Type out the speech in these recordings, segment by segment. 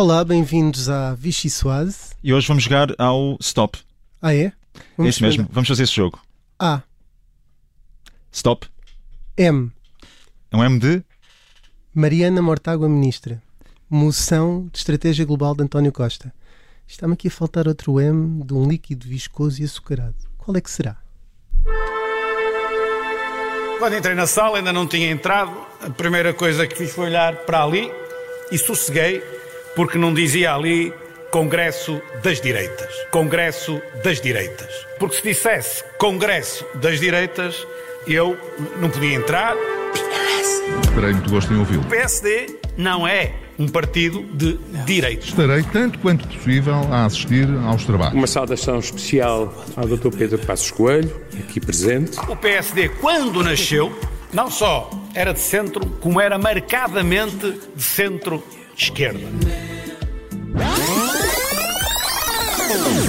Olá, bem-vindos à Vichy Soise. E hoje vamos jogar ao Stop. Ah, é? é isso mesmo, vamos fazer esse jogo. A. Stop. M. É um M de? Mariana Mortágua Ministra. Moção de Estratégia Global de António Costa. Está-me aqui a faltar outro M de um líquido viscoso e açucarado. Qual é que será? Quando entrei na sala, ainda não tinha entrado. A primeira coisa que fiz foi olhar para ali e sosseguei, porque não dizia ali Congresso das Direitas. Congresso das Direitas. Porque se dissesse Congresso das Direitas, eu não podia entrar. Terei muito gosto em ouvi-lo. O PSD não é um partido de direitos. Estarei tanto quanto possível a assistir aos trabalhos. Uma saudação especial ao Dr. Pedro Passos Coelho, aqui presente. O PSD, quando nasceu, não só era de centro, como era marcadamente de centro-esquerda.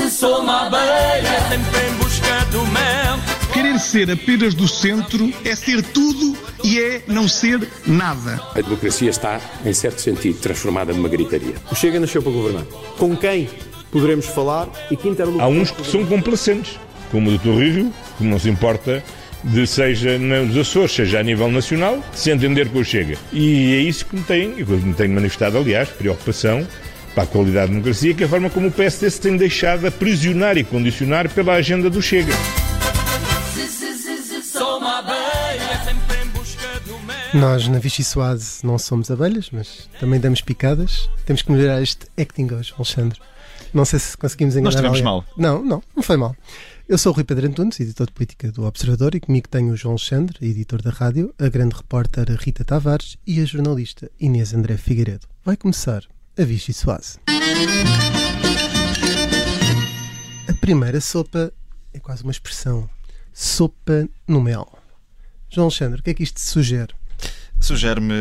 Sou uma abelha sempre em busca do mel. Querer ser apenas do centro é ser tudo e é não ser nada. A democracia está, em certo sentido, transformada numa gritaria. O Chega nasceu para governar. Com quem poderemos falar e que interlocutor... Há uns que são complacentes, como o Dr. Rio, que não se importa de seja nos Açores, seja a nível nacional, se entender com o Chega. E é isso que me tem, que me tenho manifestado, aliás, preocupação para a qualidade da democracia, que é a forma como o PSD se tem deixado aprisionar e condicionar pela agenda do Chega. Nós na Vichy Soise não somos abelhas, mas também damos picadas. Temos que melhorar este acting hoje, Alexandre. Não sei se conseguimos enganar Nós estivemos alguém. mal. Não, não, não foi mal. Eu sou o Rui Pedro Antunes, editor de política do Observador, e comigo tenho o João Alexandre, editor da rádio, a grande repórter Rita Tavares e a jornalista Inês André Figueiredo. Vai começar a Vichy Soise. A primeira sopa é quase uma expressão. Sopa no mel. João Alexandre, o que é que isto sugere? Sugere-me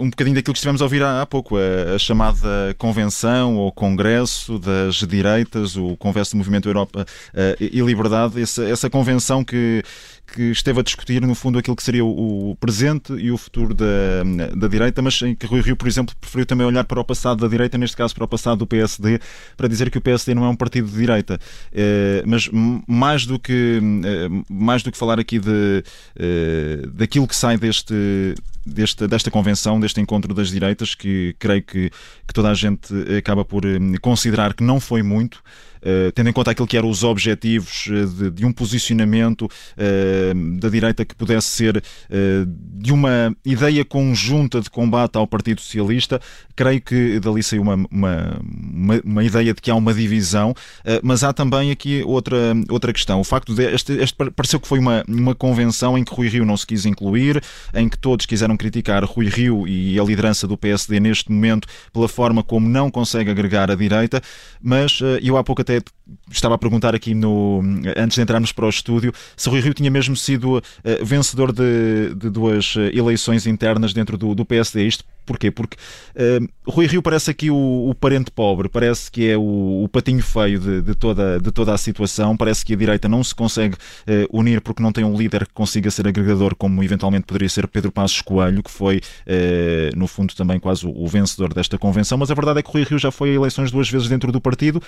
um bocadinho daquilo que estivemos a ouvir há, há pouco, a, a chamada Convenção ou Congresso das Direitas, o Congresso do Movimento Europa eh, e Liberdade, essa, essa convenção que, que esteve a discutir, no fundo, aquilo que seria o, presente e o futuro da, da direita, mas em que Rui Rio, por exemplo, preferiu também olhar para o passado da direita, neste caso para o passado do PSD, para dizer que o PSD não é um partido de direita. Eh, mas mais do que, eh, mais do que falar aqui de, eh, daquilo que sai deste, desta, desta convenção, deste encontro das direitas, que creio que, que toda a gente acaba por considerar que não foi muito, tendo em conta aquilo que eram os objetivos eh, de, de um posicionamento eh, da direita que pudesse ser eh, de uma ideia conjunta de combate ao Partido Socialista, creio que dali saiu uma, uma, uma, uma ideia de que há uma divisão, eh, mas há também aqui outra, outra questão. O facto de este, este pareceu que foi uma, uma convenção em que Rui Rio não se quis incluir, em que todos quiseram criticar Rui Rio e a liderança do PSD neste momento pela forma como não consegue agregar a direita, mas eh, eu há pouco até estava a perguntar aqui no, antes de entrarmos para o estúdio se Rui Rio tinha mesmo sido eh, vencedor de, de duas eh, eleições internas dentro do, do PSD. Isto porquê? Porque eh, Rui Rio parece aqui o, o parente pobre, parece que é o, o patinho feio de, de toda, de toda a situação, parece que a direita não se consegue eh, unir porque não tem um líder que consiga ser agregador, como eventualmente poderia ser Pedro Passos Coelho, que foi, eh, no fundo, também quase o, o vencedor desta convenção. Mas a verdade é que Rui Rio já foi a eleições duas vezes dentro do partido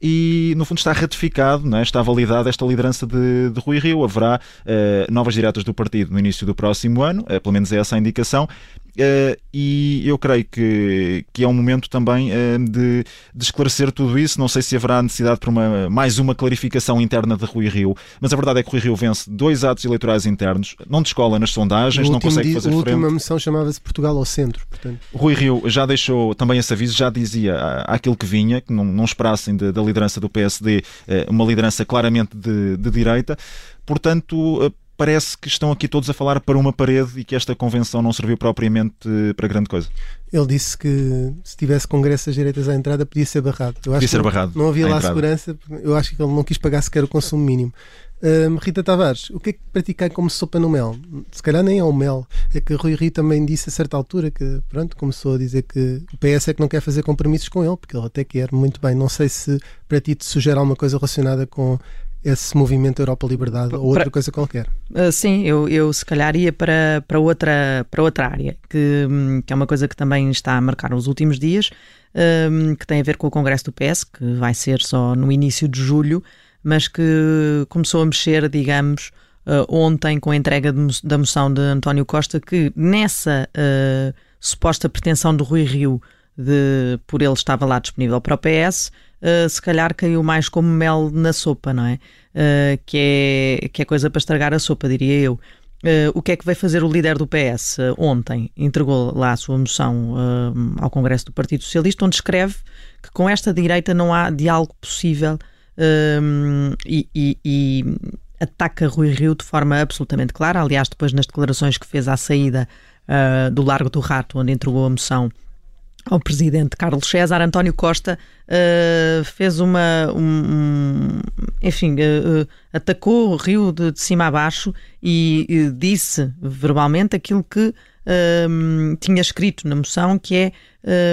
e no fundo está ratificado, é? está validada esta liderança de, de Rui Rio. Haverá eh, novas diretas do partido no início do próximo ano, eh, pelo menos é essa a indicação. Eh, e eu creio que, que é um momento também eh, de, de esclarecer tudo isso. Não sei se haverá necessidade para uma, mais uma clarificação interna de Rui Rio, mas a verdade é que Rui Rio vence dois atos eleitorais internos, não descola nas sondagens, não consegue fazer a frente. última moção chamava-se Portugal ao centro. Portanto, Rui Rio já deixou também esse aviso, já dizia aquilo que vinha, que não, não esperassem da liderança do PSD eh, uma liderança claramente de, de direita. Portanto, parece que estão aqui todos a falar para uma parede e que esta convenção não serviu propriamente eh, para grande coisa. ele disse que se tivesse congresso às direitas à entrada podia ser barrado. Eu Podia ser barrado Não havia lá entrada. segurança. Eu acho que ele não quis pagar sequer o consumo mínimo. Rita Tavares, o que é que praticar como sopa no mel? Se calhar nem é o mel. É que Rui Rio também disse a certa altura que, pronto, começou a dizer que o PS é que não quer fazer compromissos com ele, porque ele até quer muito bem. Não sei se para ti te sugere alguma coisa relacionada com esse movimento Europa Liberdade ou outra coisa qualquer? Uh, sim, eu, eu se calhar ia para, para, outra, para outra área, que, hum, que é uma coisa que também está a marcar nos últimos dias, um, que tem a ver com o Congresso do PS, que vai ser só no início de julho, mas que começou a mexer, digamos, uh, ontem com a entrega de, da moção de António Costa, que nessa uh, suposta pretensão do Rui Rio de por ele estava lá disponível para o PS, uh, se calhar caiu mais como mel na sopa, não é? Uh, que é? Que é coisa para estragar a sopa, diria eu. Uh, o que é que vai fazer o líder do PS ontem? Entregou lá a sua moção ao Congresso do Partido Socialista, onde escreve que com esta direita não há diálogo possível e, e, e ataca Rui Rio de forma absolutamente clara. Aliás, depois nas declarações que fez à saída do Largo do Rato, onde entregou a moção ao presidente Carlos César, António Costa uh, fez uma. Um, enfim, uh, atacou o Rio de, de cima a baixo e, disse verbalmente aquilo que tinha escrito na moção, que é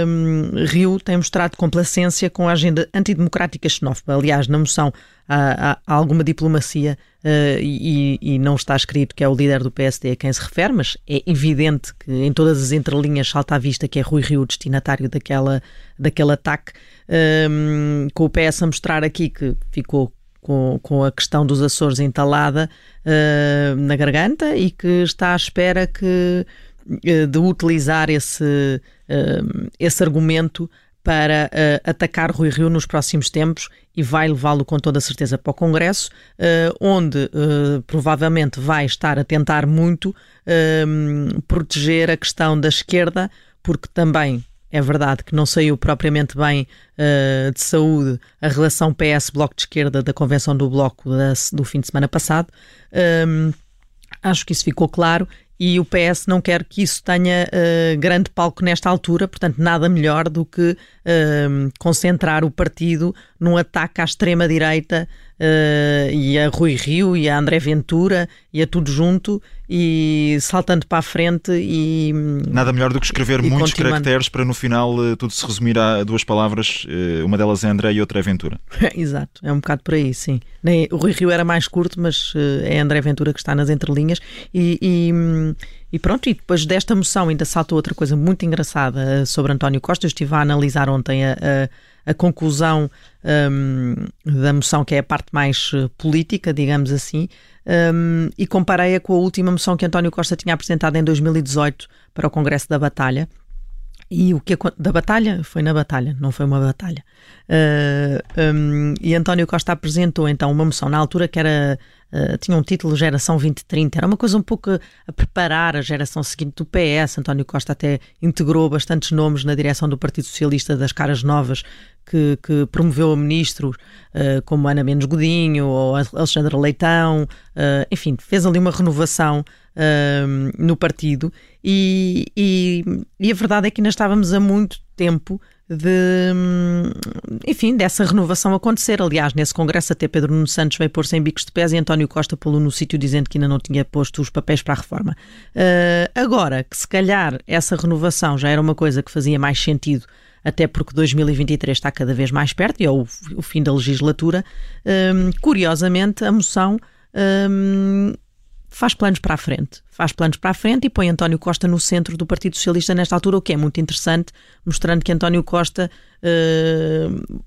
um, Rio tem mostrado complacência com a agenda antidemocrática xenófoba. Aliás, na moção há, há, alguma diplomacia uh, e, e, não está escrito que é o líder do PSD a quem se refere, mas é evidente que em todas as entrelinhas salta à vista que é Rui Rio destinatário daquela, daquele ataque, um, com o PS a mostrar aqui que ficou com, com a questão dos Açores entalada uh, na garganta e que está à espera que de utilizar esse, uh, esse argumento para uh, atacar Rui Rio nos próximos tempos e vai levá-lo com toda certeza para o Congresso, uh, onde provavelmente vai estar a tentar muito proteger a questão da esquerda, porque também é verdade que não saiu propriamente bem de saúde a relação PS-Bloco de Esquerda da Convenção do Bloco da, do fim de semana passado. acho que isso ficou claro e o PS não quer que isso tenha uh, grande palco nesta altura, portanto, nada melhor do que uh, concentrar o partido num ataque à extrema-direita uh, e a Rui Rio e a André Ventura e a tudo junto e saltando para a frente e nada melhor do que escrever muitos caracteres para no final uh, tudo se resumir a duas palavras uh, uma delas é André e outra é Ventura. Exato, é um bocado por aí, sim. Nem, o Rui Rio era mais curto mas é André Ventura que está nas entrelinhas. E, e, e pronto, e depois desta moção ainda saltou outra coisa muito engraçada sobre António Costa, eu estive a analisar ontem a, a a conclusão um, da moção, que é a parte mais eh, política, digamos assim, um, e comparei-a com a última moção que António Costa tinha apresentado em 2018 para o Congresso da Batalha. E o que da batalha foi na batalha, não foi uma batalha. Uh, um, e António Costa apresentou então uma moção na altura que era uh, tinha um título Geração 2030, era uma coisa um pouco a preparar a geração seguinte do PS. António Costa até integrou bastantes nomes na direção do Partido Socialista das caras novas que, que promoveu a ministros uh, como Ana Menos Godinho ou Alexandre Leitão, uh, enfim, fez ali uma renovação no partido. E, e, e, a verdade é que ainda estávamos há muito tempo de, enfim, dessa renovação acontecer. Aliás, nesse congresso até Pedro Nuno Santos veio pôr sem bicos de pés e António Costa pô-lo no sítio dizendo que ainda não tinha posto os papéis para a reforma. agora, que se calhar essa renovação já era uma coisa que fazia mais sentido até porque 2023 está cada vez mais perto e é o, o fim da legislatura. Um, curiosamente, a moção um, faz planos para a frente. Faz planos para a frente e põe António Costa no centro do Partido Socialista nesta altura, o que é muito interessante, mostrando que António Costa uh,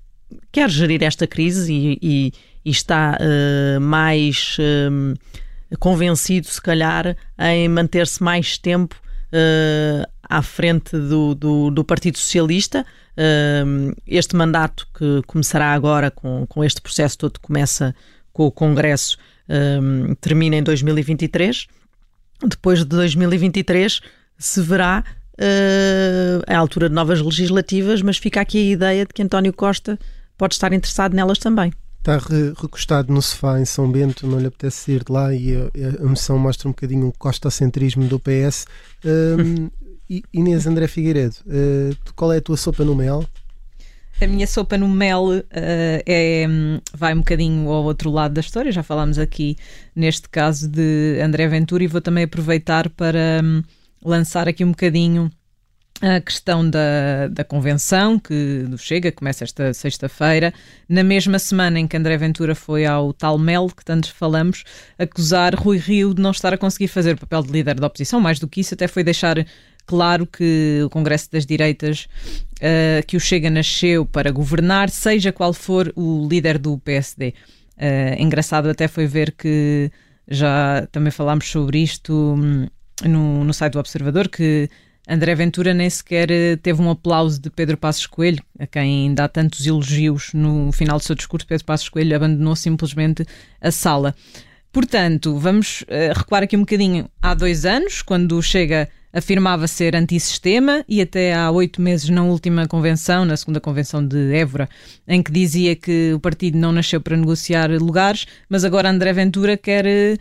quer gerir esta crise e, e, e está uh, mais uh, convencido, se calhar, em manter-se mais tempo uh, à frente do, do, do Partido Socialista. Este mandato que começará agora com, com este processo todo, começa com o Congresso, uh, termina em 2023. Depois de 2023 se verá uh, a altura de novas legislativas, mas fica aqui a ideia de que António Costa pode estar interessado nelas também está recostado no sofá em São Bento, não lhe apetece sair de lá e a, a moção mostra um bocadinho o costacentrismo do PS. Um, Inês André Figueiredo, uh, qual é a tua sopa no mel? A minha sopa no mel uh, é, vai um bocadinho ao outro lado da história. Já falámos aqui, neste caso, de André Ventura, e vou também aproveitar para um, lançar aqui um bocadinho a questão da, da convenção que do Chega começa esta sexta-feira, na mesma semana em que André Ventura foi ao tal Mel, que tantos falamos, acusar Rui Rio de não estar a conseguir fazer o papel de líder da oposição. Mais do que isso, até foi deixar claro que o Congresso das Direitas, uh, que o Chega nasceu para governar, seja qual for o líder do PSD. Uh, eh, engraçado até foi ver que já também falámos sobre isto hum, no, no site do Observador, que André Ventura nem sequer eh, teve um aplauso de Pedro Passos Coelho, a quem dá tantos elogios no final do seu discurso. Pedro Passos Coelho abandonou simplesmente a sala. Portanto, vamos uh, recuar aqui um bocadinho. Há dois anos, quando chega afirmava ser antissistema e até há oito meses na última convenção, na segunda convenção de Évora, em que dizia que o partido não nasceu para negociar lugares, mas agora André Ventura quer eh,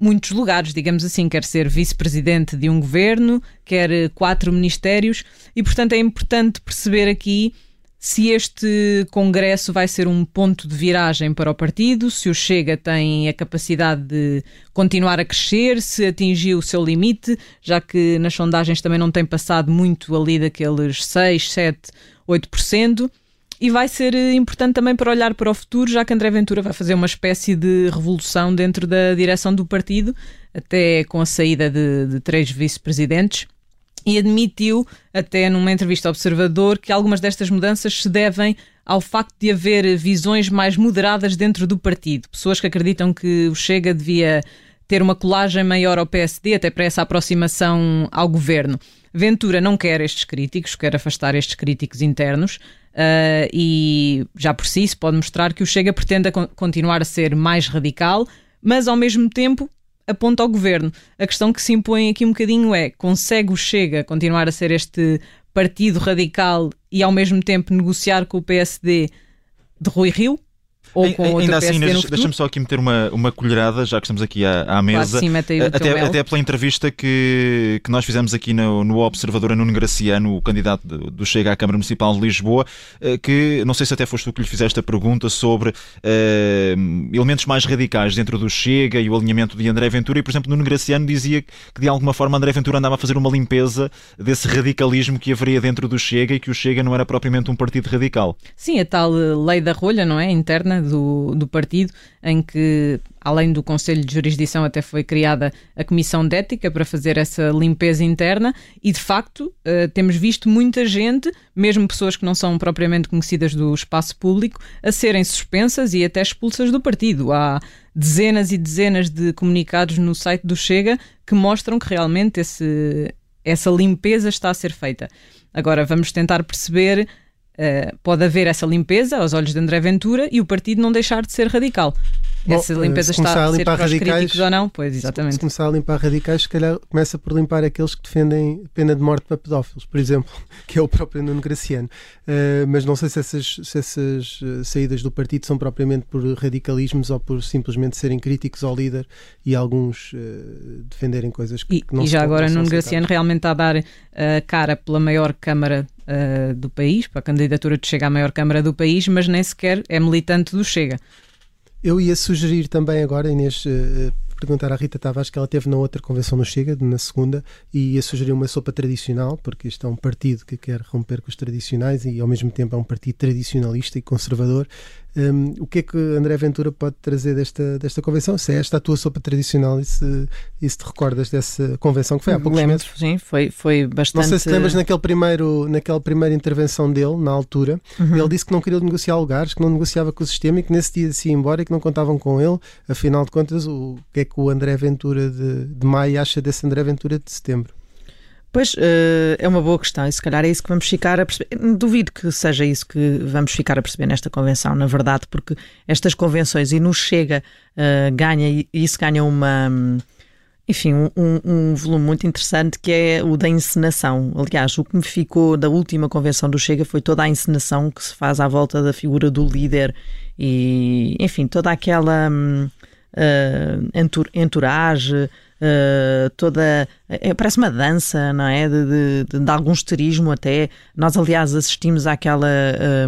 muitos lugares, digamos assim, quer ser vice-presidente de um governo, quer eh, quatro ministérios. E, portanto, é importante perceber aqui se este congresso vai ser um ponto de viragem para o partido, se o Chega tem a capacidade de continuar a crescer, se atingiu o seu limite, já que nas sondagens também não tem passado muito ali daqueles 6, 7, 8%. E vai ser eh, importante também para olhar para o futuro, já que André Ventura vai fazer uma espécie de revolução dentro da direção do partido, até com a saída de, de três vice-presidentes e admitiu, até numa entrevista ao Observador, que algumas destas mudanças se devem ao facto de haver visões mais moderadas dentro do partido. Pessoas que acreditam que o Chega devia ter uma colagem maior ao PSD, até para essa aproximação ao governo. Ventura não quer estes críticos, quer afastar estes críticos internos. Uh, e já por si isso pode mostrar que o Chega pretende continuar a ser mais radical, mas ao mesmo tempo aponta ao governo. A questão que se impõe aqui um bocadinho é: consegue o Chega continuar a ser este partido radical e ao mesmo tempo negociar com o PSD de Rui Rio? Ou com Ainda assim, deixa-me só aqui meter uma, uma colherada, já que estamos aqui à, à mesa. Claro, sim, até, até pela entrevista que, que nós fizemos aqui no, no Observador a Nuno Graciano, o candidato do, Chega à Câmara Municipal de Lisboa, eh, que não sei se até foste tu que lhe fizeste a pergunta sobre uh, elementos mais radicais dentro do Chega e o alinhamento de André Ventura. E, por exemplo, Nuno Graciano dizia que de alguma forma André Ventura andava a fazer uma limpeza desse radicalismo que haveria dentro do Chega e que o Chega não era propriamente um partido radical. Sim, a tal lei da rolha, não é? Interna do, do partido, em que, além do Conselho de Jurisdição, até foi criada a Comissão de Ética para fazer essa limpeza interna, e de facto uh, temos visto muita gente, mesmo pessoas que não são propriamente conhecidas do espaço público, a serem suspensas e até expulsas do partido. Há dezenas e dezenas de comunicados no site do Chega que mostram que realmente esse, essa limpeza está a ser feita. Agora vamos tentar perceber Uh, pode haver essa limpeza aos olhos de André Ventura e o partido não deixar de ser radical. Bom, essa limpeza está a, ser para os críticos ou não? Pois, exatamente. Se começar a limpar radicais, se calhar começa por limpar aqueles que defendem pena de morte para pedófilos, por exemplo, que é o próprio Nuno Graciano. Uh, mas não sei se essas, se essas uh, saídas do partido são propriamente por radicalismos ou por simplesmente serem críticos ao líder e alguns uh, defenderem coisas que, e, que não E já agora Nuno Graciano realmente está a dar a cara pela maior Câmara do país, para a candidatura de Chega à maior Câmara do país, mas nem sequer é militante do Chega. Eu ia sugerir também agora, Inês, uh, perguntar à Rita Tavares que ela teve na outra convenção no Chega, na segunda, e ia sugerir uma sopa tradicional, porque este é um partido que quer romper com os tradicionais e ao mesmo tempo é um partido tradicionalista e conservador. Um, o que é que André Ventura pode trazer desta, desta convenção? Se é esta a tua sopa tradicional e se, e se te recordas dessa convenção que foi há poucos Lembro, meses? Sim, foi, foi bastante. Não sei se te lembras naquele primeiro, naquela primeira intervenção dele, na altura, uhum. ele disse que não queria negociar lugares, que não negociava com o sistema e que nesse dia se ia embora e que não contavam com ele. Afinal de contas, o que é que o André Ventura de, de maio acha desse André Ventura de setembro? Pois, uh, é uma boa questão e se calhar é isso que vamos ficar a perceber. Duvido que seja isso que vamos ficar a perceber nesta convenção, na verdade, porque estas convenções, e nos chega, uh, ganha, e isso ganha uma. Enfim, um, um, volume muito interessante que é o da encenação. Aliás, o que me ficou da última convenção do Chega foi toda a encenação que se faz à volta da figura do líder e, enfim, toda aquela uh, entourage, uh, toda. É, parece uma dança, não é? De, de, de, algum esterismo até. Nós, aliás, assistimos àquela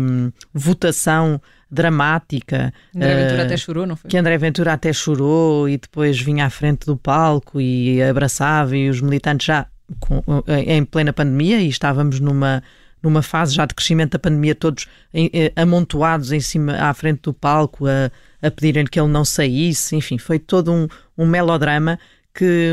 um, votação dramática. André Ventura uh, até chorou, não foi? Que André Ventura até chorou e depois vinha à frente do palco e abraçava e os militantes já com, em plena pandemia e estávamos numa numa fase já de crescimento da pandemia, todos em, eh, amontoados em cima, à frente do palco, a, a pedirem que ele não saísse, enfim, foi todo um, um melodrama que,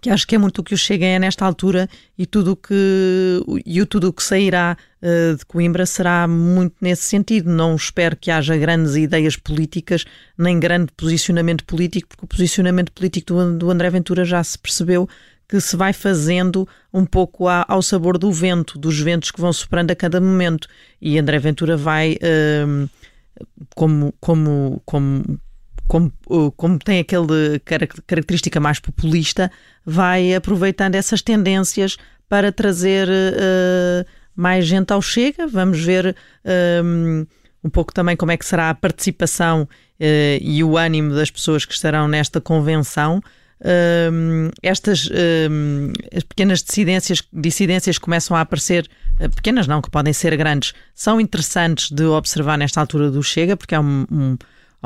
que acho que é muito o que o Chega é nesta altura e tudo que e o tudo que sairá uh, de Coimbra será muito nesse sentido. Não espero que haja grandes ideias políticas nem grande posicionamento político, porque o posicionamento político do, do André Ventura já se percebeu que se vai fazendo um pouco ao sabor do vento, dos ventos que vão soprando a cada momento. E André Ventura vai, hum, como, como, como, como, como tem aquele característica mais populista, vai aproveitando essas tendências para trazer uh, mais gente ao Chega. Vamos ver um, um pouco também como é que será a participação uh, e o ânimo das pessoas que estarão nesta convenção estas as pequenas dissidências, dissidências começam a aparecer, pequenas não, que podem ser grandes, são interessantes de observar nesta altura do Chega, porque é um,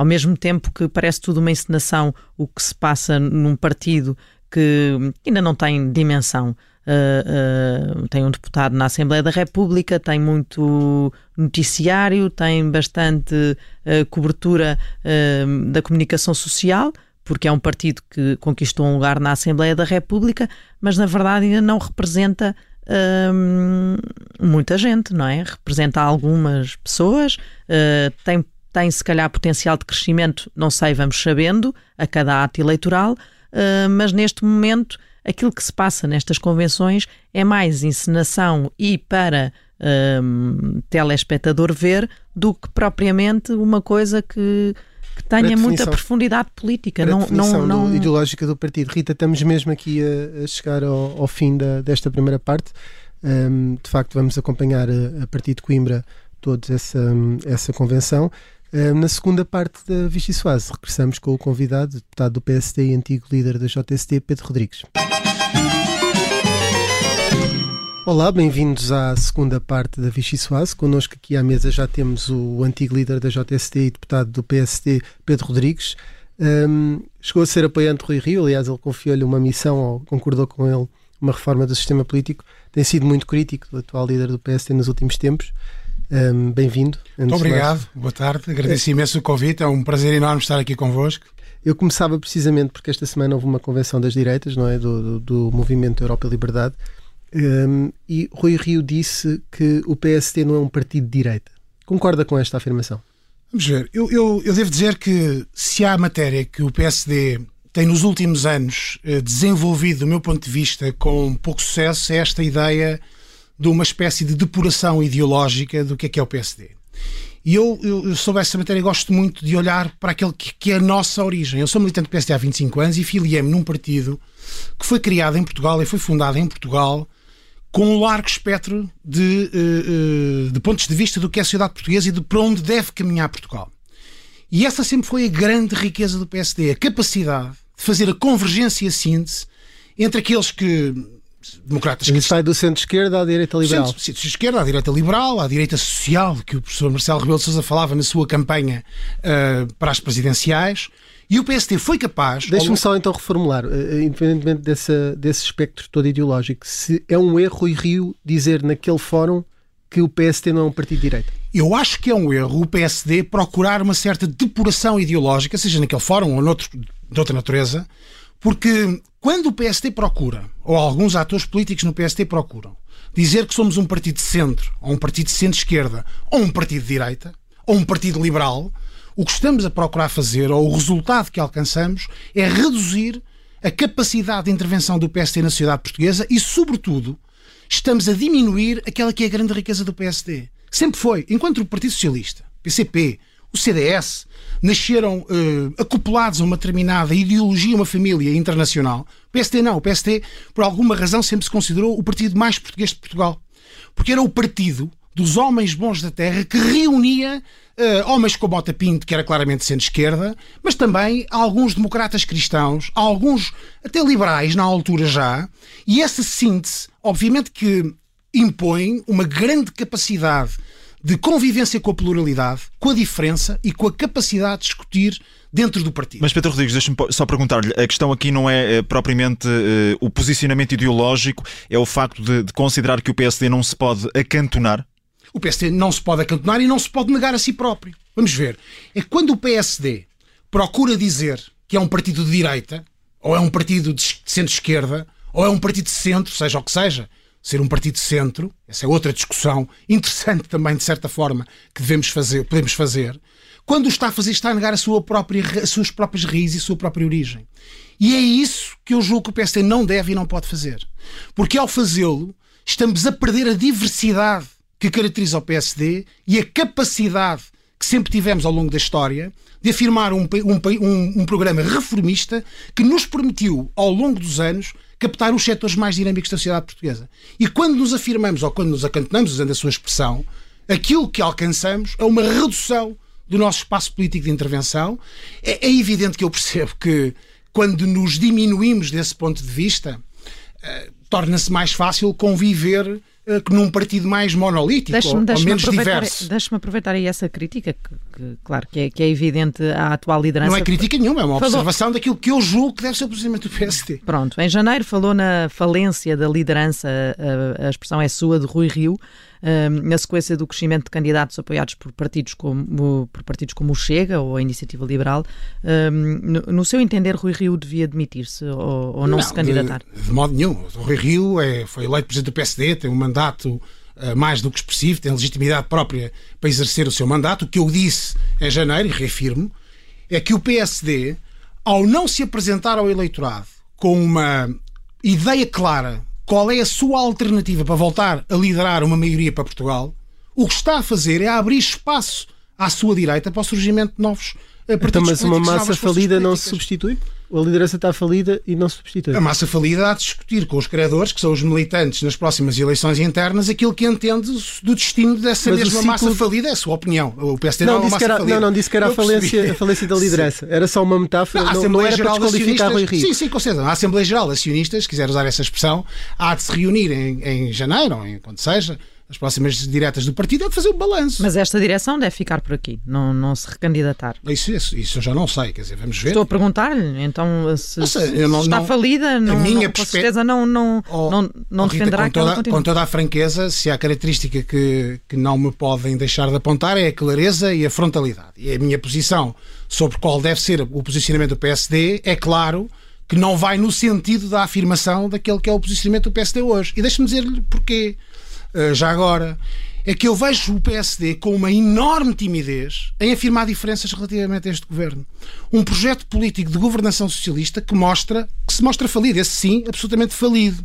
ao mesmo tempo que parece tudo uma encenação o que se passa num partido que ainda não tem dimensão. Uh, uh, tem um deputado na Assembleia da República, tem muito noticiário, tem bastante uh, cobertura da comunicação social, porque é um partido que conquistou um lugar na Assembleia da República, mas na verdade ainda não representa muita gente, não é? Representa algumas pessoas, tem, tem se calhar potencial de crescimento, não sei, vamos sabendo, a cada ato eleitoral, uh, mas neste momento aquilo que se passa nestas convenções é mais encenação e para um, telespectador ver do que propriamente uma coisa que que tenha muita profundidade política. Não, não, não... ideológica do partido. Rita, estamos mesmo aqui a, a chegar ao, ao, fim da, desta primeira parte. Um, de facto, vamos acompanhar a, a partir de Coimbra toda essa, essa convenção. Um, na segunda parte da Vichy Soase, regressamos com o convidado, deputado do PSD e antigo líder da JST, Pedro Rodrigues. Olá, bem-vindos à segunda parte da Vichy Soase. Connosco aqui à mesa já temos o antigo líder da JST e deputado do PSD, Pedro Rodrigues. Um, chegou a ser apoiante de Rui Rio, aliás, ele confiou-lhe uma missão ou concordou com ele uma reforma do sistema político. Tem sido muito crítico do atual líder do PSD nos últimos tempos. Um, Bem-vindo. Muito obrigado, boa tarde. Agradeço é. imenso o convite, é um prazer enorme estar aqui convosco. Eu começava precisamente porque esta semana houve uma convenção das direitas, não é? Do, do, do Movimento Europa e Liberdade um, e Rui Rio disse que o PSD não é um partido de direita. Concorda com esta afirmação? Vamos ver. Eu, eu, eu devo dizer que se há matéria que o PSD tem nos últimos anos eh, desenvolvido, do meu ponto de vista, com pouco sucesso, é esta ideia de uma espécie de depuração ideológica do que é que é o PSD. E eu, eu, eu sobre essa matéria gosto muito de olhar para aquele que, que é a nossa origem. Eu sou militante do PSD há 25 anos e filiei-me num partido que foi criado em Portugal e foi fundado em Portugal com um largo espectro de, uh, uh, de pontos de vista do que é a sociedade portuguesa e de para onde deve caminhar Portugal. E essa sempre foi a grande riqueza do PSD, a capacidade de fazer a convergência e a síntese entre aqueles que democratas que sai do centro-esquerda à direita liberal. Centro-esquerda à direita liberal, à direita social, que o professor Marcelo Rebelo de Sousa falava na sua campanha uh, para as presidenciais. E o PSD foi capaz. Deixe-me só então reformular, uh, independentemente dessa, desse espectro todo ideológico, se é um erro e Rio dizer naquele fórum que o PSD não é um partido de direita. Eu acho que é um erro o PSD procurar uma certa depuração ideológica, seja naquele fórum ou noutro, de outra natureza, porque quando o PSD procura, ou alguns atores políticos no PSD procuram, dizer que somos um partido de centro, ou um partido de centro-esquerda, ou um partido de direita, ou um partido liberal, o que estamos a procurar fazer, ou o resultado que alcançamos, é reduzir a capacidade de intervenção do PSD na sociedade portuguesa e, sobretudo, estamos a diminuir aquela que é a grande riqueza do PSD. Sempre foi, enquanto o Partido Socialista, PCP, o CDS, nasceram uh, acoplados a uma determinada ideologia, uma família internacional. O PSD não. O PSD, por alguma razão, sempre se considerou o partido mais português de Portugal. Porque era o partido dos homens bons da terra que reunia uh, homens como Mota Pinto, que era claramente centro-esquerda, mas também alguns democratas cristãos, alguns até liberais na altura já, e essa síntese, obviamente que impõe uma grande capacidade de convivência com a pluralidade, com a diferença e com a capacidade de discutir dentro do partido. Mas Pedro Rodrigues, deixa-me só perguntar-lhe, a questão aqui não é eh, propriamente eh, o posicionamento ideológico, é o facto de, de considerar que o PSD não se pode acantonar? O PSD não se pode acantonar e não se pode negar a si próprio. Vamos ver. É quando o PSD procura dizer que é um partido de direita, ou é um partido de centro-esquerda, ou é um partido de centro, seja o que seja, ser um partido de centro, essa é outra discussão interessante também, de certa forma, que devemos fazer, podemos fazer. Quando o está a fazer, está a negar a sua própria, as suas próprias raízes e a sua própria origem. E é isso que eu julgo que o PSD não deve e não pode fazer. Porque ao fazê-lo, estamos a perder a diversidade que caracteriza o PSD e a capacidade que sempre tivemos ao longo da história de afirmar um, um, um, um programa reformista que nos permitiu, ao longo dos anos, captar os setores mais dinâmicos da sociedade portuguesa. E quando nos afirmamos ou quando nos acantonamos, usando a sua expressão, aquilo que alcançamos é uma redução do nosso espaço político de intervenção. É, é evidente que eu percebo que quando nos diminuímos desse ponto de vista, uh, torna-se mais fácil conviver num partido mais monolítico ou, ou menos diverso. Deixa-me aproveitar aí essa crítica, que, que claro que é, que é, evidente à atual liderança. Não é crítica nenhuma, é uma falou... observação daquilo que eu julgo que deve ser o posicionamento do PSD. Pronto, em janeiro falou na falência da liderança, a, a expressão é sua, de Rui Rio na sequência do crescimento de candidatos apoiados por partidos como, por partidos como o Chega ou a Iniciativa Liberal, no, no seu entender, Rui Rio devia demitir-se ou, ou, não, não se candidatar? De, de, modo nenhum. O Rui Rio é, foi eleito presidente do PSD, tem um mandato uh, mais do que expressivo, tem legitimidade própria para exercer o seu mandato. O que eu disse em janeiro, e reafirmo, é que o PSD, ao não se apresentar ao eleitorado com uma ideia clara qual é a sua alternativa para voltar a liderar uma maioria para Portugal, o que está a fazer é abrir espaço à sua direita para o surgimento de novos eh, partidos então, Mas uma massa falida não se substitui? A liderança está falida e não se substitui. A massa falida há de discutir com os criadores, que são os militantes nas próximas eleições internas, aquilo que entende do destino dessa Mas mesma ciclo... massa falida. É a sua opinião. O PSD não, não é uma massa era, falida. Não, não, disse que era a falência, a falência da liderança. Era só uma metáfora. Não, não, não era para desqualificar Rui Rio. Sim, sim, com certeza. A Assembleia Geral de Acionistas, se quiser usar essa expressão, há de se reunir em, em janeiro, ou em quando seja, as próximas diretas do partido é de fazer o balanço. Mas esta direção deve ficar por aqui, não, não se recandidatar. Isso, isso, isso eu já não sei, quer dizer, vamos ver. Estou a perguntar-lhe, então se, sei, não, está não, falida, não, minha não, com certeza não, não, oh, não, não oh, Rita, defenderá com toda, com toda a franqueza, se há característica que, que não me podem deixar de apontar é a clareza e a frontalidade. E a minha posição sobre qual deve ser o posicionamento do PSD é claro que não vai no sentido da afirmação daquele que é o posicionamento do PSD hoje. E deixe-me dizer-lhe porquê. Eh, já agora, é que eu vejo o PSD com uma enorme timidez em afirmar diferenças relativamente a este governo. Um projeto político de governação socialista que mostra que se mostra falido, esse sim, absolutamente falido.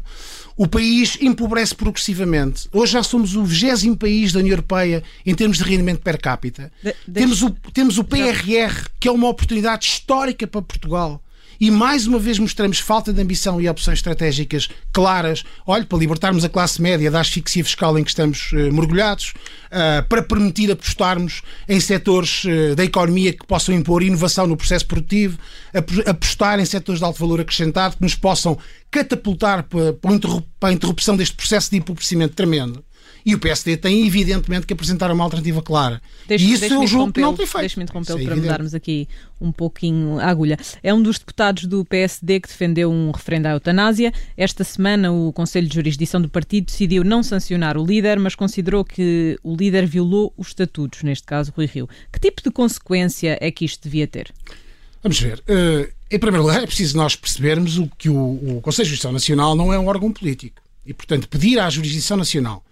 O país empobrece progressivamente. Hoje já somos o 20 país da União Europeia em termos de rendimento per capita. De, temos, o, temos o PRR, que é uma oportunidade histórica para Portugal e mais uma vez mostramos falta de ambição e opções estratégicas claras, olha, para libertarmos a classe média da asfixia fiscal em que estamos uh, mergulhados, uh, para permitir apostarmos em setores uh, da economia que possam impor inovação no processo produtivo, apostar em setores de alto valor acrescentado que nos possam catapultar para, para a interrupção deste processo de empobrecimento tremendo. E o PSD tem, evidentemente, que apresentar uma alternativa clara. Deixe, e isso eu julgo que não tem feito. Deixe-me interrompê-lo é para mudarmos aqui um pouquinho a agulha. É um dos deputados do PSD que defendeu um referendo à eutanásia. Esta semana, o Conselho de Jurisdição do partido decidiu não sancionar o líder, mas considerou que o líder violou os estatutos, neste caso, Rui Rio. Que tipo de consequência é que isto devia ter? Vamos ver. Uh, em primeiro lugar, é preciso nós percebermos o que o, o Conselho de Justiça Nacional não é um órgão político. E, portanto, pedir à jurisdição nacional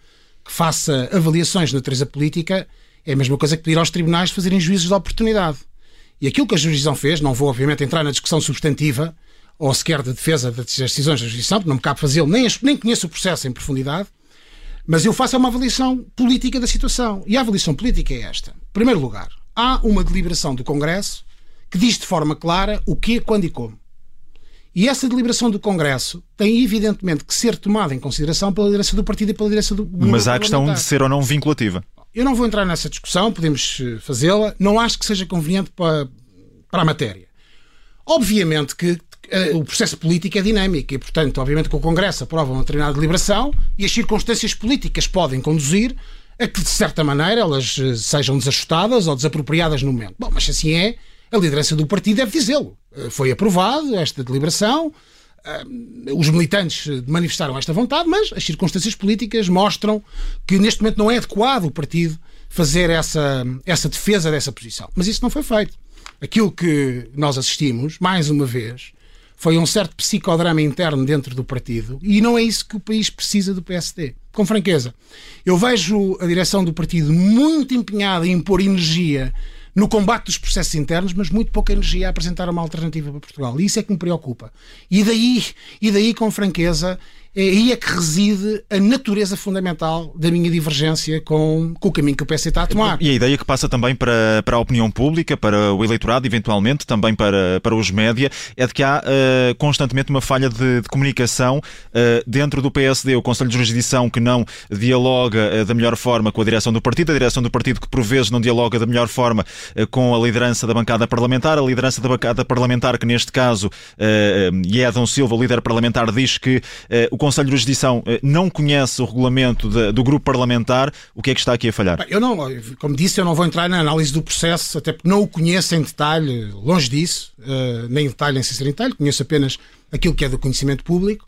que faça avaliações de natureza política é a mesma coisa que pedir aos tribunais fazerem juízos de oportunidade. E aquilo que a jurisdição fez, não vou obviamente entrar na discussão substantiva ou sequer de defesa das decisões da jurisdição, porque não me cabe fazê-lo, nem, nem conheço o processo em profundidade, mas eu faço uma avaliação política da situação. E a avaliação política é esta. Em primeiro lugar, há uma deliberação do Congresso que diz de forma clara o que, quando e como. E essa deliberação do Congresso tem, evidentemente, que ser tomada em consideração pela liderança do partido e pela liderança do. Mas há a questão de ser ou não vinculativa. Eu não vou entrar nessa discussão, podemos eh, fazê-la. Não acho que seja conveniente para, para a matéria. Obviamente que uh, o processo político é dinâmico e, portanto, obviamente que o Congresso aprova uma determinada deliberação e as circunstâncias políticas podem conduzir a que, de certa maneira, elas eh, sejam desajustadas ou desapropriadas no momento. Bom, mas se assim é, a liderança do partido deve dizê-lo. Eh, Foi aprovado esta deliberação, eh, os militantes manifestaram esta vontade, mas as circunstâncias políticas mostram que neste momento não é adequado o partido fazer essa, essa defesa dessa posição. Mas isso não foi feito. Aquilo que nós assistimos, mais uma vez, foi um certo psicodrama interno dentro do partido e não é isso que o país precisa do PSD. Com franqueza, eu vejo a direção do partido muito empenhada em pôr energia no combate dos processos internos, mas muito pouca energia a apresentar uma alternativa para Portugal. E isso é que me preocupa. E daí, e daí com franqueza, é aí é que reside a natureza fundamental da minha divergência com, com o caminho que o PS está a tomar. E a ideia que passa também para, para a opinião pública, para o eleitorado, eventualmente, também para, para os média, é de que há uh, constantemente uma falha de, de comunicação uh, dentro do PSD. O Conselho de Jurisdição que não dialoga uh, da melhor forma com a direção do partido, a direção do partido que por vezes não dialoga da melhor forma com a liderança da bancada parlamentar, a liderança da bancada parlamentar que neste caso, e é Adão Silva, o líder parlamentar, diz que o Conselho de Jurisdição não conhece o regulamento de, do grupo parlamentar, o que é que está aqui a falhar? Eu não, como disse, eu não vou entrar na análise do processo, até porque não o conheço em detalhe, longe disso, uh, nem em detalhe, nem ser em detalhe, conheço apenas aquilo que é do conhecimento público.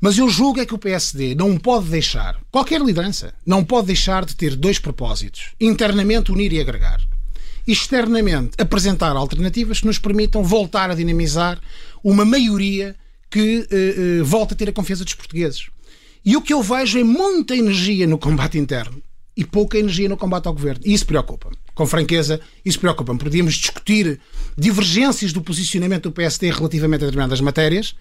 Mas eu julgo é que o PSD não pode deixar, qualquer liderança, não pode deixar de ter dois propósitos: internamente unir e agregar. Externamente, apresentar alternativas que nos permitam voltar a dinamizar uma maioria que uh, volta a ter a confiança dos portugueses. E o que eu vejo é muita energia no combate interno e pouca energia no combate ao governo. E isso preocupa-me. Com franqueza, isso preocupa-me. Podíamos discutir divergências do posicionamento do PSD relativamente a determinadas matérias,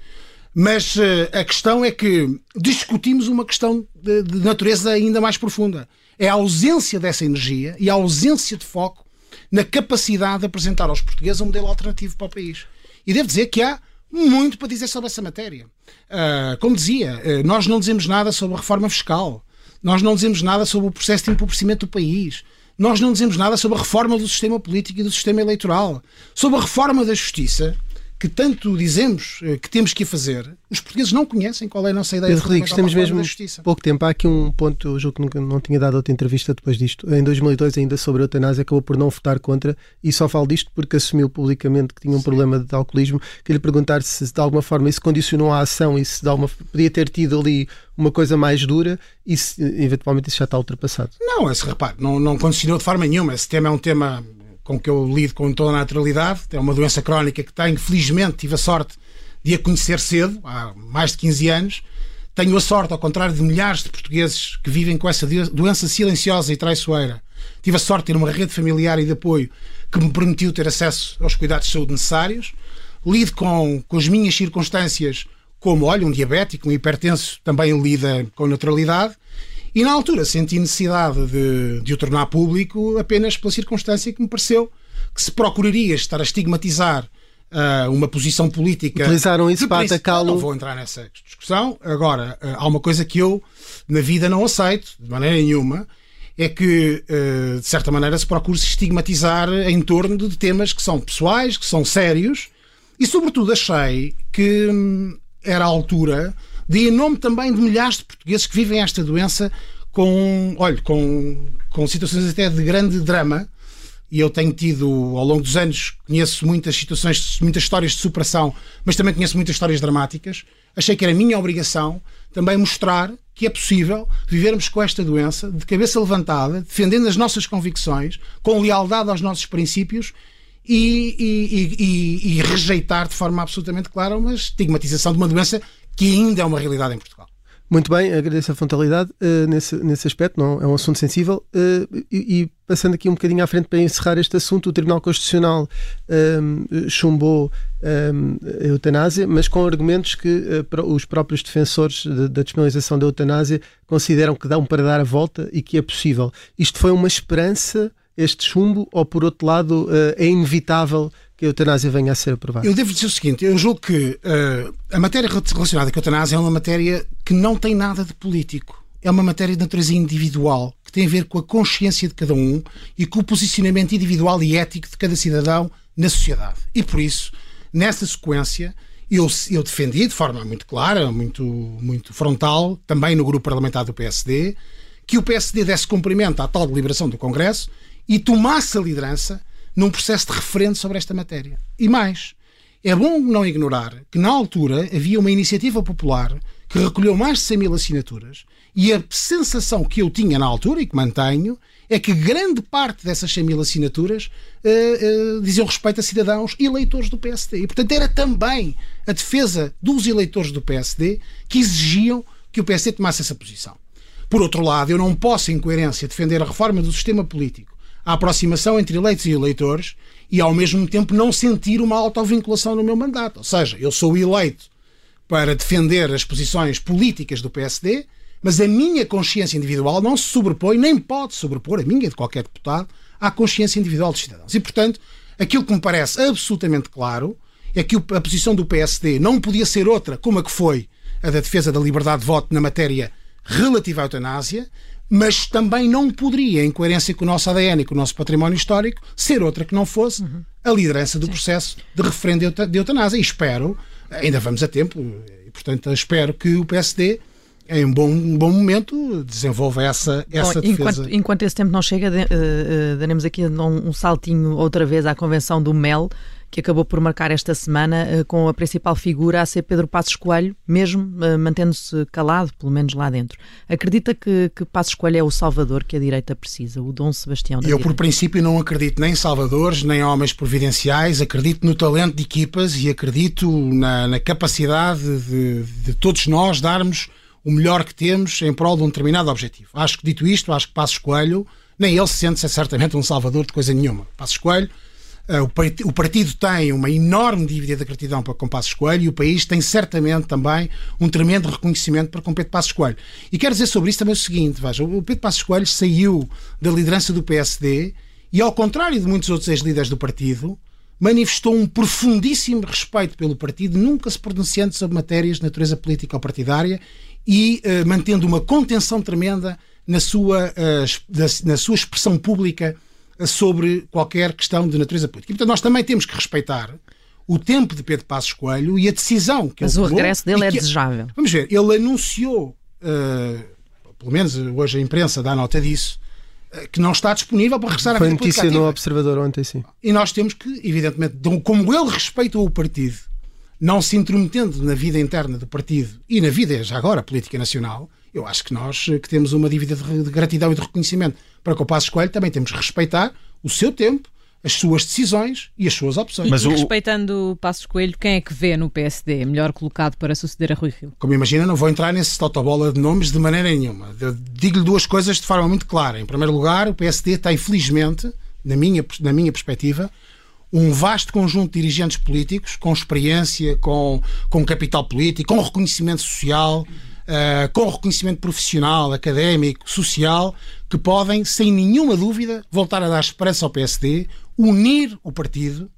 mas uh, a questão é que discutimos uma questão de, de natureza ainda mais profunda. É a ausência dessa energia e a ausência de foco na capacidade de apresentar aos portugueses um modelo alternativo para o país. E devo dizer que há muito para dizer sobre essa matéria. Uh, como dizia, uh, nós não dizemos nada sobre a reforma fiscal, nós não dizemos nada sobre o processo de empobrecimento do país, nós não dizemos nada sobre a reforma do sistema político e do sistema eleitoral, sobre a reforma da justiça que tanto dizemos que temos que fazer, os portugueses não conhecem qual é a nossa ideia Pedro Rodrigues, temos mesmo pouco tempo. Há aqui um ponto, eu julgo que nunca, não tinha dado outra entrevista depois disto. Em 2002, ainda sobre a eutanásia, acabou por não votar contra e só falo disto porque assumiu publicamente que tinha um Sim. problema de alcoolismo. Queria perguntar se de alguma forma isso condicionou a ação e se de alguma, podia ter tido ali uma coisa mais dura e se eventualmente isso já está ultrapassado. Não, esse repare, não, não condicionou de forma nenhuma. Esse tema é um tema com que eu lido com toda a naturalidade. É uma doença crónica que tenho, felizmente, tive a sorte de a conhecer cedo, há mais de 15 anos. Tenho a sorte, ao contrário de milhares de portugueses que vivem com essa doença silenciosa e traiçoeira, tive a sorte de ter uma rede familiar e de apoio que me permitiu ter acesso aos cuidados de saúde necessários. Lido com, com as minhas circunstâncias como, olha, um diabético, um hipertenso, também lida com naturalidade. E na altura senti necessidade de, de o tornar público apenas pela circunstância que me pareceu que se procuraria estar a estigmatizar uh, uma posição política. Utilizaram isso para atacá-lo. Não vou entrar nessa discussão. Agora, uh, há uma coisa que eu na vida não aceito, de maneira nenhuma, é que, uh, de certa maneira, se procure se estigmatizar em torno de temas que são pessoais, que são sérios, e sobretudo achei que hum, era a altura de, em nome também de milhares de portugueses que vivem esta doença com, olha, com, com situações até de grande drama, e eu tenho tido, ao longo dos anos, conheço muitas situações, muitas histórias de superação, mas também conheço muitas histórias dramáticas. Achei que era minha obrigação também mostrar que é possível vivermos com esta doença de cabeça levantada, defendendo as nossas convicções, com lealdade aos nossos princípios e, e, e, e rejeitar de forma absolutamente clara uma estigmatização de uma doença que ainda é uma realidade em Portugal. Muito bem, agradeço a frontalidade uh, nesse, nesse aspecto, não é um assunto sensível. Uh, e, e, passando aqui um bocadinho à frente para encerrar este assunto, o Tribunal Constitucional um, ehm, chumbou um, a eutanásia, mas com argumentos que uh, os próprios defensores de, da despenalização da eutanásia consideram que dão para dar a volta e que é possível. Isto foi uma esperança, este chumbo, ou por outro lado é inevitável que a eutanásia venha a ser aprovada? Eu devo dizer o seguinte: eu julgo que uh, a matéria relacionada com a eutanásia é uma matéria que não tem nada de político. É uma matéria de natureza individual, que tem a ver com a consciência de cada um e com o posicionamento individual e ético de cada cidadão na sociedade. E por isso, nessa sequência, eu, eu defendi de forma muito clara, muito, muito frontal, também no grupo parlamentar do PSD, que o PSD desse cumprimento à tal deliberação do Congresso e tomasse a liderança num processo de referendo sobre esta matéria. E mais, é bom não ignorar que na altura havia uma iniciativa popular que recolheu mais de 100 mil assinaturas e a sensação que eu tinha na altura e que mantenho é que grande parte dessas 100 mil assinaturas uh, uh, diziam respeito a cidadãos eleitores do PSD. E, portanto, era também a defesa dos eleitores do PSD que exigiam que o PSD tomasse essa posição. Por outro lado, eu não posso, em coerência, defender a reforma do sistema político, a aproximação entre eleitos e eleitores e, ao mesmo tempo, não sentir uma autovinculação no meu mandato. Ou seja, eu sou eleito para defender as posições políticas do PSD, mas a minha consciência individual não se sobrepõe, nem pode sobrepor, a minha de qualquer deputado, à consciência individual dos cidadãos. E, portanto, aquilo que me parece absolutamente claro é que a posição do PSD não podia ser outra como a que foi a da defesa da liberdade de voto na matéria relativa à eutanásia, mas também não poderia, em coerência com o nosso ADN e com o nosso património histórico, ser outra que não fosse uhum. a liderança do Sim. processo de referendo de eutanásia. E espero, ainda vamos a tempo, e, portanto, espero que o PSD em um bom, um bom momento desenvolva essa, essa Bom, enquanto, defesa. Enquanto esse tempo não chega, uh, uh, daremos aqui um, um, saltinho outra vez à convenção do MEL, que acabou por marcar esta semana uh, com a principal figura a ser Pedro Passos Coelho, mesmo mantendo-se calado, pelo menos lá dentro. Acredita que, que Passos Coelho é o salvador que a direita precisa, o Dom Sebastião da Eu, direita? por princípio, não acredito nem em salvadores, nem em homens providenciais, acredito no talento de equipas e acredito na, na capacidade de, de todos nós darmos o melhor que temos em prol de um determinado objetivo. Acho que, dito isto, acho que Passos Coelho, nem ele se sente -se certamente um salvador de coisa nenhuma. Passos Coelho, o, partido tem uma enorme dívida de gratidão para com Passos Coelho e o país tem certamente também um tremendo reconhecimento para com Pedro Passos Coelho. E quero dizer sobre isso também o seguinte, veja, o Pedro Passos Coelho saiu da liderança do PSD e, ao contrário de muitos outros ex-líderes do partido, manifestou um profundíssimo respeito pelo partido, nunca se pronunciando sobre matérias de natureza política ou partidária e uh, mantendo uma contenção tremenda na sua, uh, na sua expressão pública sobre qualquer questão de natureza política. E, portanto, nós também temos que respeitar o tempo de Pedro Passos Coelho e a decisão que Mas ele Mas o regresso dele é desejável. Vamos ver, ele anunciou, pelo menos hoje a imprensa dá nota disso, que não está disponível para regressar Foi à vida Foi notícia no Observador ontem, sim. E nós temos que, evidentemente, como ele respeitou o partido não se intrometendo na vida interna do partido e na vida, já agora, política nacional, eu acho que nós, que temos uma dívida de gratidão e de reconhecimento para com o Passo Coelho, também temos que respeitar o seu tempo, as suas decisões e as suas opções. Mas e, o... respeitando o Passos Coelho, quem é que vê no PSD melhor colocado para suceder a Rui Rio? Como imagina, não vou entrar nesse totobola de nomes de maneira nenhuma. Digo-lhe duas coisas de forma muito clara. Em primeiro lugar, o PSD tem, infelizmente, na minha, na minha perspectiva, um vasto conjunto de dirigentes políticos com experiência, com, com capital político, com reconhecimento social, uh, com reconhecimento profissional, académico, social, que podem, sem nenhuma dúvida, voltar a dar esperança ao PSD, unir o partido,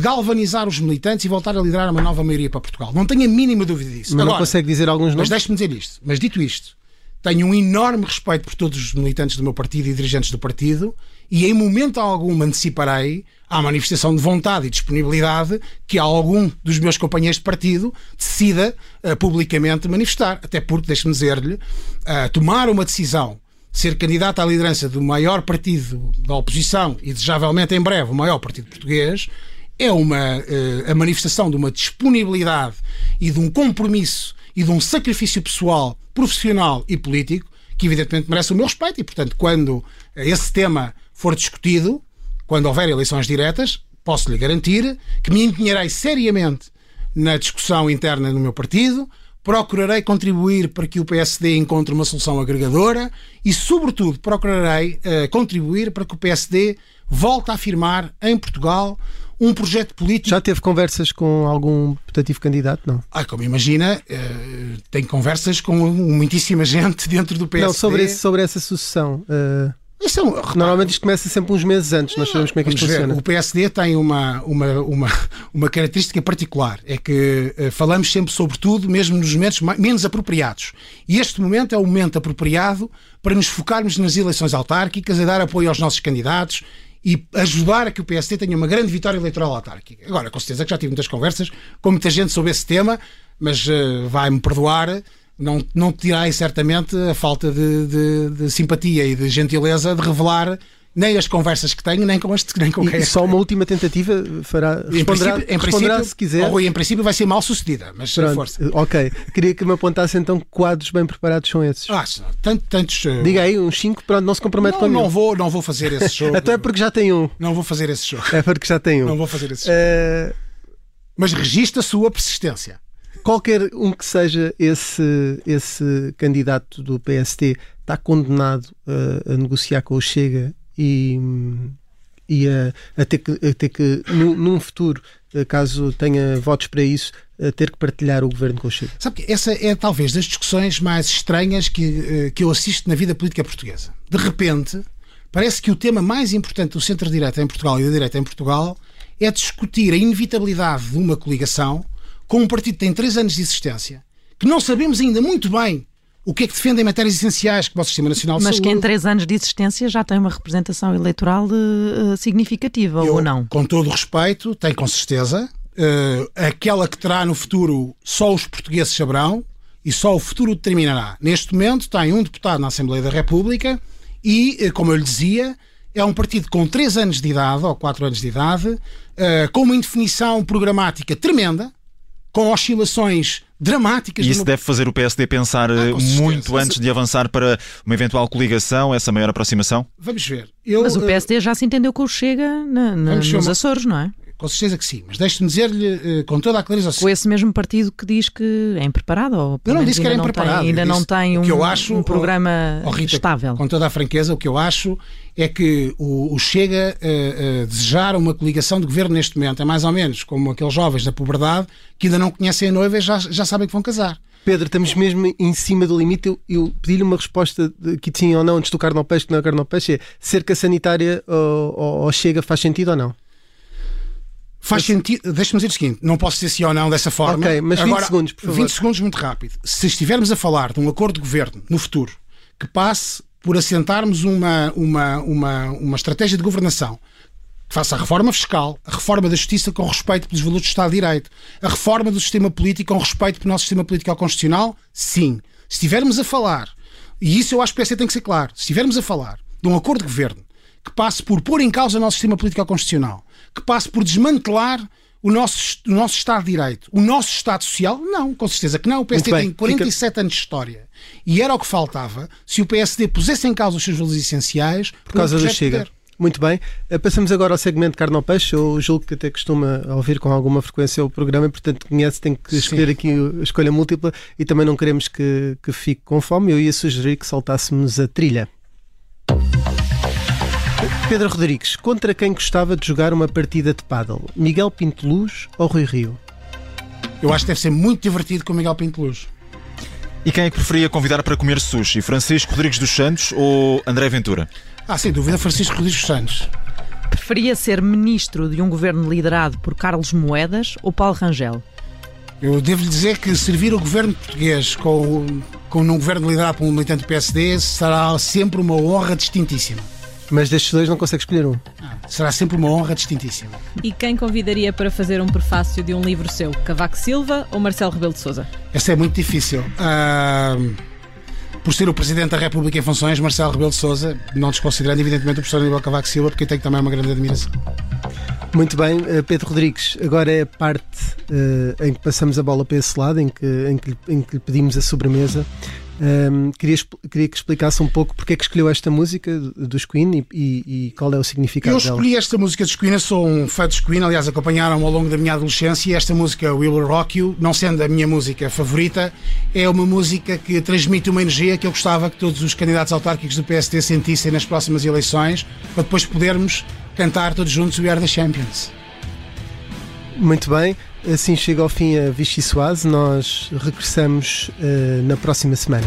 galvanizar os militantes e voltar a liderar uma nova maioria para Portugal. Não tenho a mínima dúvida disso. Mas Agora, não consegue dizer alguns nomes? Mas deixe-me dizer isto. Mas dito isto, tenho um enorme respeito por todos os militantes do meu partido e dirigentes do partido e em momento algum anteciparei à manifestação de vontade e disponibilidade que algum dos meus companheiros de partido decida uh, publicamente manifestar. Até porque, deixe-me dizer-lhe, uh, tomar uma decisão, ser candidato à liderança do maior partido da oposição e, desejavelmente, em breve, o maior partido português, é uma, uh, a manifestação de uma disponibilidade e de um compromisso e de um sacrifício pessoal, profissional e político que, evidentemente, merece o meu respeito. E, portanto, quando esse tema for discutido, quando houver eleições diretas, posso-lhe garantir que me empenharei seriamente na discussão interna do meu partido, procurarei contribuir para que o PSD encontre uma solução agregadora e, sobretudo, procurarei uh, contribuir para que o PSD volte a afirmar em Portugal um projeto político. Já teve conversas com algum putativo candidato? Não. Ah, como imagina, uh, tem conversas com muitíssima gente dentro do PSD. Não, sobre, esse, sobre essa sucessão. Uh... Isto é um, Normalmente isto começa sempre uns meses antes, nós sabemos como é que isto funciona. O PSD tem uma, uma, uma, uma característica particular, é que uh, falamos sempre sobre tudo, mesmo nos momentos mais, menos apropriados. E este momento é o momento apropriado para nos focarmos nas eleições autárquicas, a dar apoio aos nossos candidatos e ajudar a que o PSD tenha uma grande vitória eleitoral autárquica. Agora, com certeza que já tive muitas conversas com muita gente sobre esse tema, mas uh, vai-me perdoar não, não tirai certamente a falta de, de, de simpatia e de gentileza de revelar nem as conversas que tenho, nem com este, nem com E quem só uma última tentativa fará. Em Responderá, princípio, em responderá princípio, se quiser. Rui, em princípio vai ser mal sucedida, mas Pronto, força. Ok. Queria que me apontasse então que quadros bem preparados são esses. Ah, tanto, tantos. uh, Diga aí, uns 5, pronto, não se compromete não, com não vou, não vou fazer esse jogo. Até porque já tem um. Não vou fazer esse jogo. É porque já tem um. Não vou fazer esse jogo. Eh, Mas registra a sua persistência. Qualquer um que seja esse, esse candidato do PST está condenado a, a negociar com o Chega e, e a, a ter que, a ter que num, futuro, caso tenha votos para isso, ter que partilhar o governo com o Chega. Sabe que essa é talvez das discussões mais estranhas que, eh, que eu assisto na vida política portuguesa. De repente, parece que o tema mais importante do centro-direita em Portugal e da direita em Portugal é discutir a inevitabilidade de uma coligação com um partido que tem três anos de existência, que não sabemos ainda muito bem o que é que defende em matérias essenciais como o Sistema Nacional de Mas que Saúde. em três anos de existência já tem uma representação eleitoral eh, significativa, ou não? Com todo o respeito, tem com certeza. eh, aquela que terá no futuro só os portugueses saberão e só o futuro determinará. Neste momento tem um deputado na Assembleia da República e, como eu lhe dizia, é um partido com 3 anos de idade ou 4 anos de idade, eh, com uma indefinição programática tremenda, com oscilações dramáticas. E isso deve fazer o PSD pensar eh, com certeza. muito antes de avançar para uma eventual coligação, essa maior aproximação? Vamos ver. Eu, Mas o eh, PSD já se entendeu com o Chega na- na- nos uma- Açores, não é? Com certeza que sim, mas deixe-me dizer-lhe eh, com toda a clareza. Com esse mesmo partido que diz que é impreparado, ou Eu não disse que era impreparado. Tem, ainda não tem um, que eu acho, um programa oh, Rita, estável. Com toda a franqueza, o que eu acho é que o, o Chega a, a desejar uma coligação de governo neste momento é mais ou menos como aqueles jovens da puberdade que ainda não conhecem a noiva e já, já sabem que vão casar. Pedro, estamos mesmo em cima do limite. Eu, eu pedi-lhe uma resposta de que sim ou não antes do carne ao peixe, que não é carne ao peixe. É cerca sanitária ou, ou- ou chega faz sentido ou não? Faz sentido, deixa-me dizer o seguinte: não posso dizer sim ou não dessa forma. Ok, mas 20 Agora, segundos, por favor. 20 segundos, muito rápido. Se estivermos a falar de um acordo de governo no futuro que passe por assentarmos uma, uma, uma, uma estratégia de governação que faça a reforma fiscal, a reforma da justiça com respeito pelos valores do Estado de Direito, a reforma do sistema político com respeito pelo nosso sistema político constitucional, sim. Se estivermos a falar, e isso eu acho que o PSD tem que ser claro, se estivermos a falar de um acordo de governo que passe por pôr em causa o nosso sistema político constitucional, que passe por desmantelar o nosso, o nosso Estado de Direito, o nosso Estado Social, não, com certeza que não. O PSD bem, tem 47 anos de história e era o que faltava se o PSD pusesse em causa os seus valores essenciais Por causa do projeto de Chega. Muito bem. Eh, Passamos agora ao segmento carne ao peixe. Eu julgo que até costuma ouvir com alguma frequência o programa e, portanto, conhece, tem que escolher aqui a escolha múltipla e também não queremos que, que fique com fome. Eu ia sugerir que saltássemos a trilha. Pedro Rodrigues, contra quem gostava de jogar uma partida de paddle? Miguel Pinto Luz ou Rui Rio? Eu acho que deve ser muito divertido com o Miguel Pinto Luz. E quem é que preferia convidar para comer sushi? Francisco Rodrigues dos Santos ou André Ventura? Ah, sem dúvida, Francisco Rodrigues dos Santos. Preferia ser ministro de um governo liderado por Carlos Moedas ou Paulo Rangel? Eu devo-lhe dizer que servir o governo português com, com um governo liderado por um militante do PSD será sempre uma honra distintíssima. Mas destes dois não consegue escolher um. Será sempre uma honra distintíssima. E quem convidaria para fazer um prefácio de um livro seu? Cavaco Silva ou Marcelo Rebelo de Sousa? Essa é muito difícil. Ah, por ser o Presidente da República em funções, Marcelo Rebelo de Sousa, não desconsiderando evidentemente o professor Aníbal Cavaco Silva, porque eu tenho também uma grande admiração. Muito bem, eh, Pedro Rodrigues, agora é a parte eh, em que passamos a bola para esse lado, em que, em que, em que lhe pedimos a sobremesa. Ahm, queria, queria que explicasse um pouco porque é que escolheu esta música do- dos Queen e, e- e qual é o significado Eu dela. escolhi esta música dos Queen, eu sou um fã dos Queen, aliás, acompanharam-me ao longo da minha adolescência e esta música, Will Rock You, não sendo a minha música favorita, é uma música que transmite uma energia que eu gostava que todos os candidatos autárquicos do PSD sentissem nas próximas eleições, para depois podermos cantar todos juntos We Are the Champions. Muito bem, assim chega ao fim a Vichy Soase. Nós regressamos eh, na próxima semana.